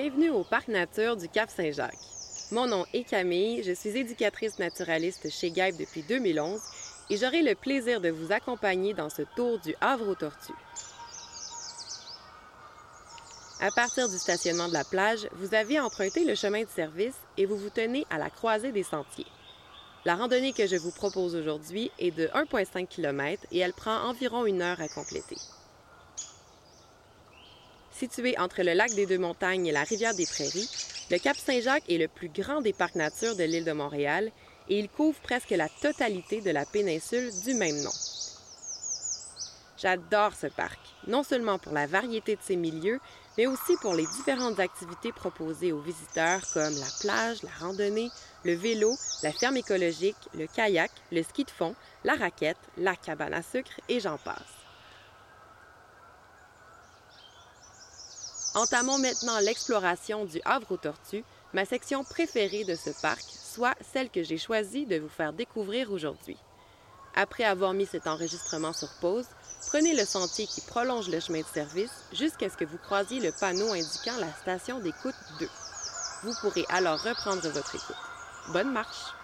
Bienvenue au Parc Nature du Cap Saint-Jacques. Mon nom est Camille, je suis éducatrice naturaliste chez GAIB depuis 2011 et j'aurai le plaisir de vous accompagner dans ce tour du Havre aux Tortues. À partir du stationnement de la plage, vous avez emprunté le chemin de service et vous vous tenez à la croisée des sentiers. La randonnée que je vous propose aujourd'hui est de 1,5 km et elle prend environ une heure à compléter. Situé entre le lac des Deux-Montagnes et la rivière des Prairies, le Cap Saint-Jacques est le plus grand des parcs nature de l'île de Montréal et il couvre presque la totalité de la péninsule du même nom. J'adore ce parc, non seulement pour la variété de ses milieux, mais aussi pour les différentes activités proposées aux visiteurs comme la plage, la randonnée, le vélo, la ferme écologique, le kayak, le ski de fond, la raquette, la cabane à sucre et j'en passe. Entamons maintenant l'exploration du Havre aux Tortues, ma section préférée de ce parc, soit celle que j'ai choisi de vous faire découvrir aujourd'hui. Après avoir mis cet enregistrement sur pause, prenez le sentier qui prolonge le chemin de service jusqu'à ce que vous croisiez le panneau indiquant la station d'écoute 2. Vous pourrez alors reprendre votre écoute. Bonne marche!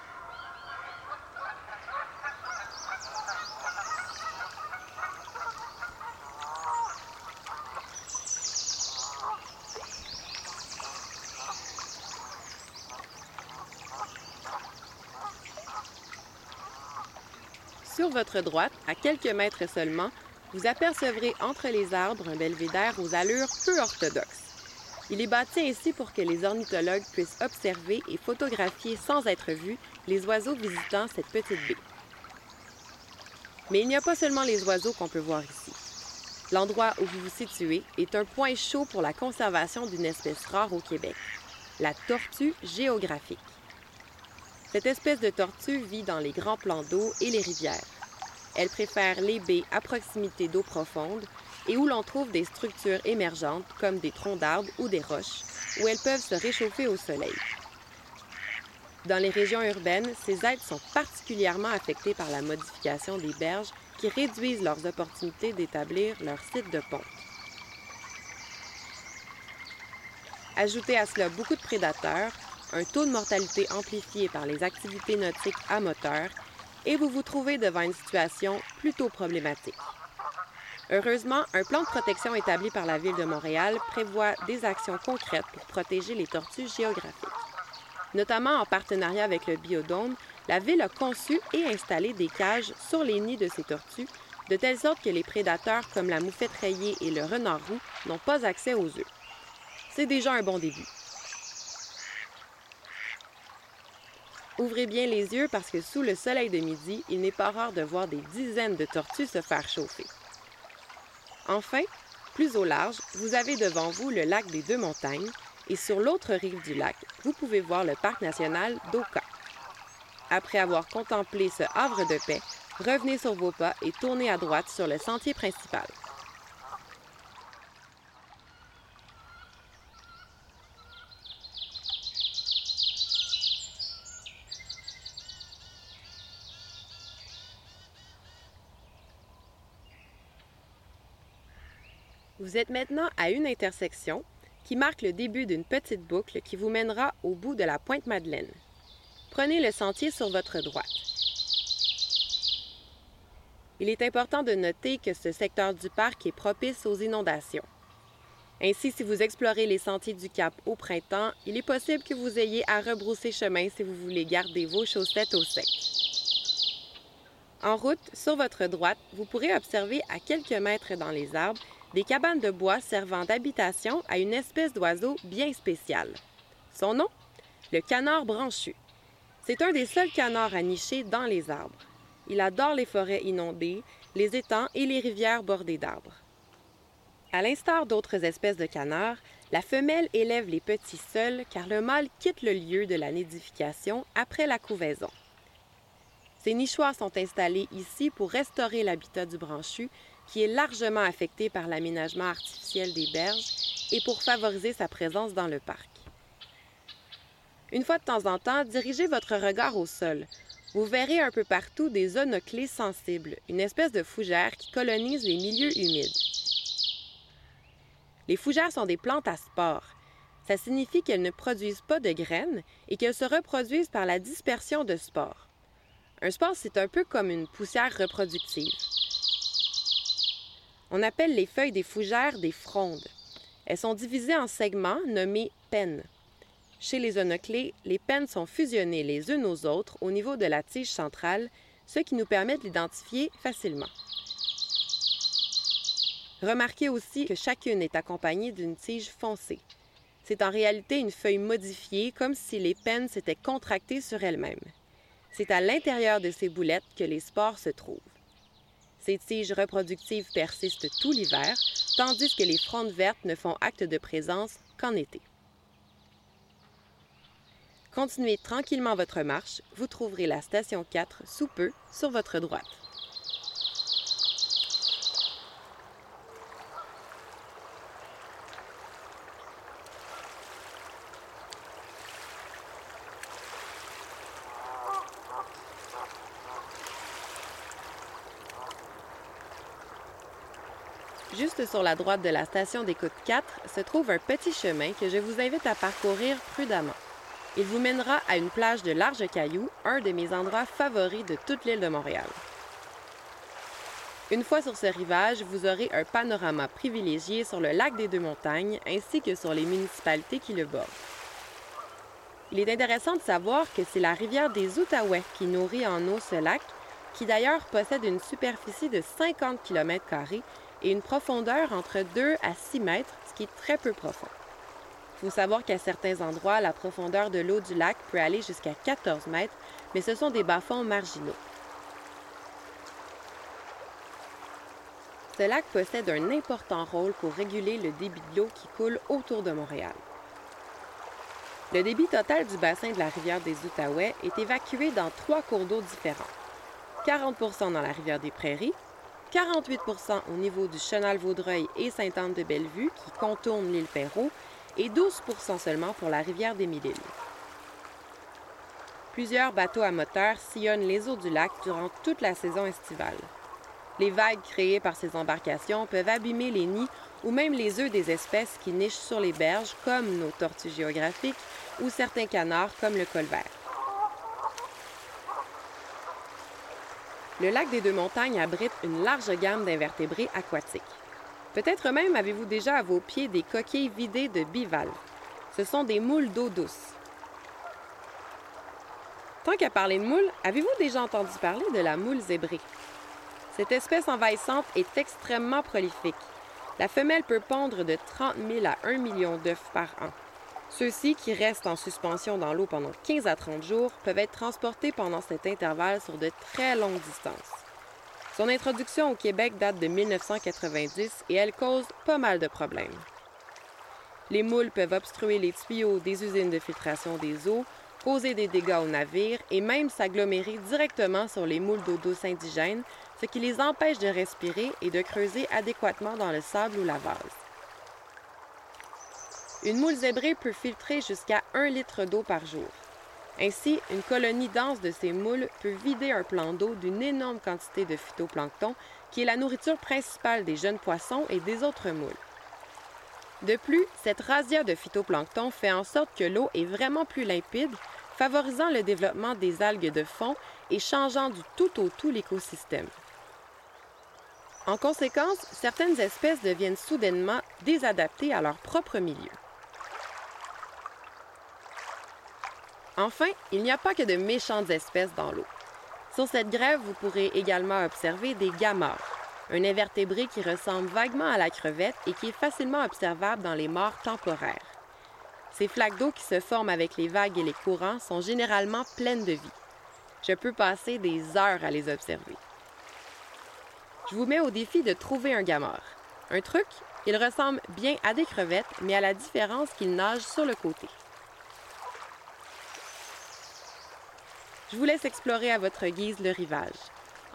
Sur votre droite, à quelques mètres seulement, vous apercevrez entre les arbres un belvédère aux allures peu orthodoxes. Il est bâti ainsi pour que les ornithologues puissent observer et photographier sans être vus les oiseaux visitant cette petite baie. Mais il n'y a pas seulement les oiseaux qu'on peut voir ici. L'endroit où vous vous situez est un point chaud pour la conservation d'une espèce rare au Québec, la tortue géographique. Cette espèce de tortue vit dans les grands plans d'eau et les rivières. Elle préfère les baies à proximité d'eau profonde et où l'on trouve des structures émergentes comme des troncs d'arbres ou des roches, où elles peuvent se réchauffer au soleil. Dans les régions urbaines, ces êtres sont particulièrement affectés par la modification des berges qui réduisent leurs opportunités d'établir leur site de ponte. Ajoutez à cela beaucoup de prédateurs, un taux de mortalité amplifié par les activités nautiques à moteur, et vous vous trouvez devant une situation plutôt problématique. Heureusement, un plan de protection établi par la Ville de Montréal prévoit des actions concrètes pour protéger les tortues géographiques. Notamment en partenariat avec le Biodôme, la Ville a conçu et installé des cages sur les nids de ces tortues, de telle sorte que les prédateurs comme la moufette rayée et le renard roux n'ont pas accès aux œufs. C'est déjà un bon début. Ouvrez bien les yeux parce que sous le soleil de midi, il n'est pas rare de voir des dizaines de tortues se faire chauffer. Enfin, plus au large, vous avez devant vous le lac des Deux-Montagnes et sur l'autre rive du lac, vous pouvez voir le parc national d'Oka. Après avoir contemplé ce havre de paix, revenez sur vos pas et tournez à droite sur le sentier principal. Vous êtes maintenant à une intersection qui marque le début d'une petite boucle qui vous mènera au bout de la pointe Madeleine. Prenez le sentier sur votre droite. Il est important de noter que ce secteur du parc est propice aux inondations. Ainsi, si vous explorez les sentiers du Cap au printemps, il est possible que vous ayez à rebrousser chemin si vous voulez garder vos chaussettes au sec. En route, sur votre droite, vous pourrez observer à quelques mètres dans les arbres des cabanes de bois servant d'habitation à une espèce d'oiseau bien spécial. Son nom? Le canard branchu. C'est un des seuls canards à nicher dans les arbres. Il adore les forêts inondées, les étangs et les rivières bordées d'arbres. À l'instar d'autres espèces de canards, la femelle élève les petits seuls car le mâle quitte le lieu de la nidification après la couvaison. Ces nichoirs sont installés ici pour restaurer l'habitat du branchu qui est largement affecté par l'aménagement artificiel des berges et pour favoriser sa présence dans le parc. Une fois de temps en temps, dirigez votre regard au sol. Vous verrez un peu partout des onoclés sensibles, une espèce de fougère qui colonise les milieux humides. Les fougères sont des plantes à spores. Ça signifie qu'elles ne produisent pas de graines et qu'elles se reproduisent par la dispersion de spores. Un spore, c'est un peu comme une poussière reproductive. On appelle les feuilles des fougères des frondes. Elles sont divisées en segments nommés pennes. Chez les onoclés, les pennes sont fusionnées les unes aux autres au niveau de la tige centrale, ce qui nous permet de l'identifier facilement. Remarquez aussi que chacune est accompagnée d'une tige foncée. C'est en réalité une feuille modifiée, comme si les pennes s'étaient contractées sur elles-mêmes. C'est à l'intérieur de ces boulettes que les spores se trouvent. Ces tiges reproductives persistent tout l'hiver, tandis que les frondes vertes ne font acte de présence qu'en été. Continuez tranquillement votre marche, vous trouverez la station 4 sous peu sur votre droite. Sur la droite de la station d'écoute 4 se trouve un petit chemin que je vous invite à parcourir prudemment. Il vous mènera à une plage de larges cailloux, un de mes endroits favoris de toute l'île de Montréal. Une fois sur ce rivage, vous aurez un panorama privilégié sur le lac des Deux-Montagnes ainsi que sur les municipalités qui le bordent. Il est intéressant de savoir que c'est la rivière des Outaouais qui nourrit en eau ce lac, qui d'ailleurs possède une superficie de 50 km et une profondeur entre 2 à 6 mètres, ce qui est très peu profond. Il faut savoir qu'à certains endroits, la profondeur de l'eau du lac peut aller jusqu'à 14 mètres, mais ce sont des bas-fonds marginaux. Ce lac possède un important rôle pour réguler le débit de l'eau qui coule autour de Montréal. Le débit total du bassin de la rivière des Outaouais est évacué dans trois cours d'eau différents. 40% dans la rivière des Prairies, 48% au niveau du Chenal-Vaudreuil et Sainte-Anne-de-Bellevue qui contournent l'île Perrault et 12% seulement pour la rivière des Mille-Îles. Plusieurs bateaux à moteur sillonnent les eaux du lac durant toute la saison estivale. Les vagues créées par ces embarcations peuvent abîmer les nids ou même les œufs des espèces qui nichent sur les berges, comme nos tortues géographiques ou certains canards, comme le colvert. Le lac des Deux-Montagnes abrite une large gamme d'invertébrés aquatiques. Peut-être même avez-vous déjà à vos pieds des coquilles vidées de bivalves. Ce sont des moules d'eau douce. Tant qu'à parler de moules, avez-vous déjà entendu parler de la moule zébrée? Cette espèce envahissante est extrêmement prolifique. La femelle peut pondre de 30 000 à 1 million d'œufs par an. Ceux-ci, qui restent en suspension dans l'eau pendant 15 à 30 jours, peuvent être transportés pendant cet intervalle sur de très longues distances. Son introduction au Québec date de 1990 et elle cause pas mal de problèmes. Les moules peuvent obstruer les tuyaux des usines de filtration des eaux, causer des dégâts aux navires et même s'agglomérer directement sur les moules d'eau douce indigènes, ce qui les empêche de respirer et de creuser adéquatement dans le sable ou la vase. Une moule zébrée peut filtrer jusqu'à un litre d'eau par jour. Ainsi, une colonie dense de ces moules peut vider un plan d'eau d'une énorme quantité de phytoplancton, qui est la nourriture principale des jeunes poissons et des autres moules. De plus, cette razzia de phytoplancton fait en sorte que l'eau est vraiment plus limpide, favorisant le développement des algues de fond et changeant du tout au tout l'écosystème. En conséquence, certaines espèces deviennent soudainement désadaptées à leur propre milieu. Enfin, il n'y a pas que de méchantes espèces dans l'eau. Sur cette grève, vous pourrez également observer des gamores, un invertébré qui ressemble vaguement à la crevette et qui est facilement observable dans les morts temporaires. Ces flaques d'eau qui se forment avec les vagues et les courants sont généralement pleines de vie. Je peux passer des heures à les observer. Je vous mets au défi de trouver un gamore. Un truc, il ressemble bien à des crevettes, mais à la différence qu'il nage sur le côté. Je vous laisse explorer à votre guise le rivage.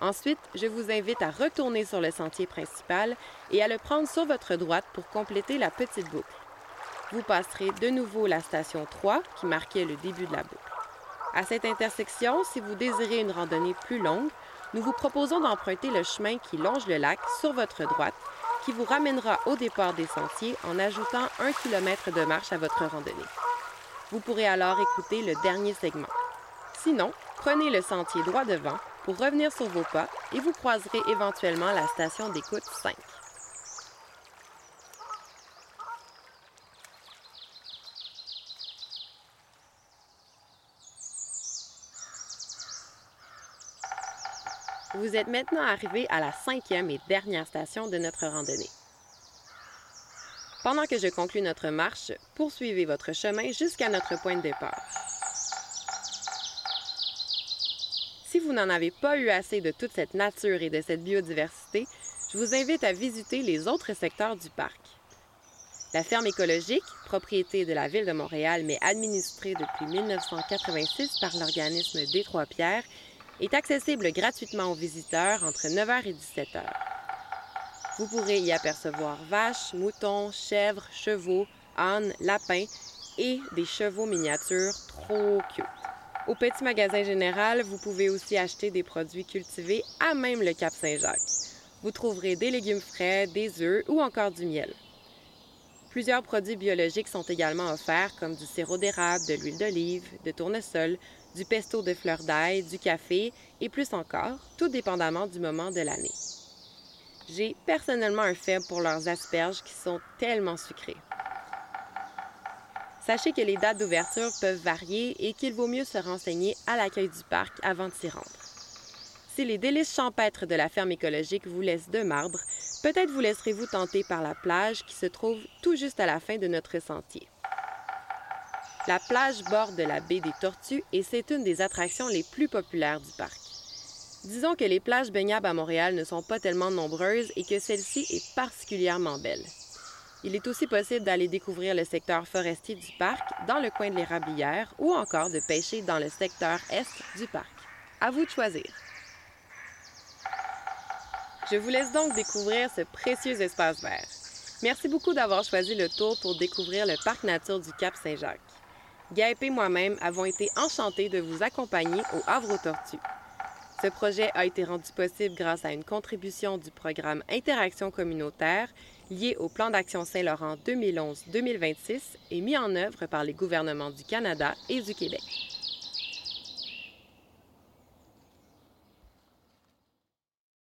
Ensuite, je vous invite à retourner sur le sentier principal et à le prendre sur votre droite pour compléter la petite boucle. Vous passerez de nouveau la station 3 qui marquait le début de la boucle. À cette intersection, si vous désirez une randonnée plus longue, nous vous proposons d'emprunter le chemin qui longe le lac sur votre droite, qui vous ramènera au départ des sentiers en ajoutant un kilomètre de marche à votre randonnée. Vous pourrez alors écouter le dernier segment. Sinon, prenez le sentier droit devant pour revenir sur vos pas et vous croiserez éventuellement la station d'écoute 5. Vous êtes maintenant arrivé à la cinquième et dernière station de notre randonnée. Pendant que je conclue notre marche, poursuivez votre chemin jusqu'à notre point de départ. Si vous n'en avez pas eu assez de toute cette nature et de cette biodiversité, je vous invite à visiter les autres secteurs du parc. La ferme écologique, propriété de la Ville de Montréal mais administrée depuis 1986 par l'organisme des Trois-Pierres, est accessible gratuitement aux visiteurs entre 9h et 17h. Vous pourrez y apercevoir vaches, moutons, chèvres, chevaux, ânes, lapins et des chevaux miniatures trop cute. Au petit magasin général, vous pouvez aussi acheter des produits cultivés à même le Cap Saint-Jacques. Vous trouverez des légumes frais, des œufs ou encore du miel. Plusieurs produits biologiques sont également offerts, comme du sirop d'érable, de l'huile d'olive, de tournesol, du pesto de fleurs d'ail, du café et plus encore, tout dépendamment du moment de l'année. J'ai personnellement un faible pour leurs asperges qui sont tellement sucrées. Sachez que les dates d'ouverture peuvent varier et qu'il vaut mieux se renseigner à l'accueil du parc avant de s'y rendre. Si les délices champêtres de la ferme écologique vous laissent de marbre, peut-être vous laisserez-vous tenter par la plage qui se trouve tout juste à la fin de notre sentier. La plage borde la baie des Tortues et c'est une des attractions les plus populaires du parc. Disons que les plages baignables à Montréal ne sont pas tellement nombreuses et que celle-ci est particulièrement belle. Il est aussi possible d'aller découvrir le secteur forestier du parc dans le coin de l'érablière ou encore de pêcher dans le secteur est du parc. À vous de choisir. Je vous laisse donc découvrir ce précieux espace vert. Merci beaucoup d'avoir choisi le tour pour découvrir le parc nature du Cap Saint-Jacques. Gaëp et moi-même avons été enchantés de vous accompagner au Havre aux Tortues. Ce projet a été rendu possible grâce à une contribution du programme Interaction communautaire lié au Plan d'action Saint-Laurent 2011-2026 et mis en œuvre par les gouvernements du Canada et du Québec.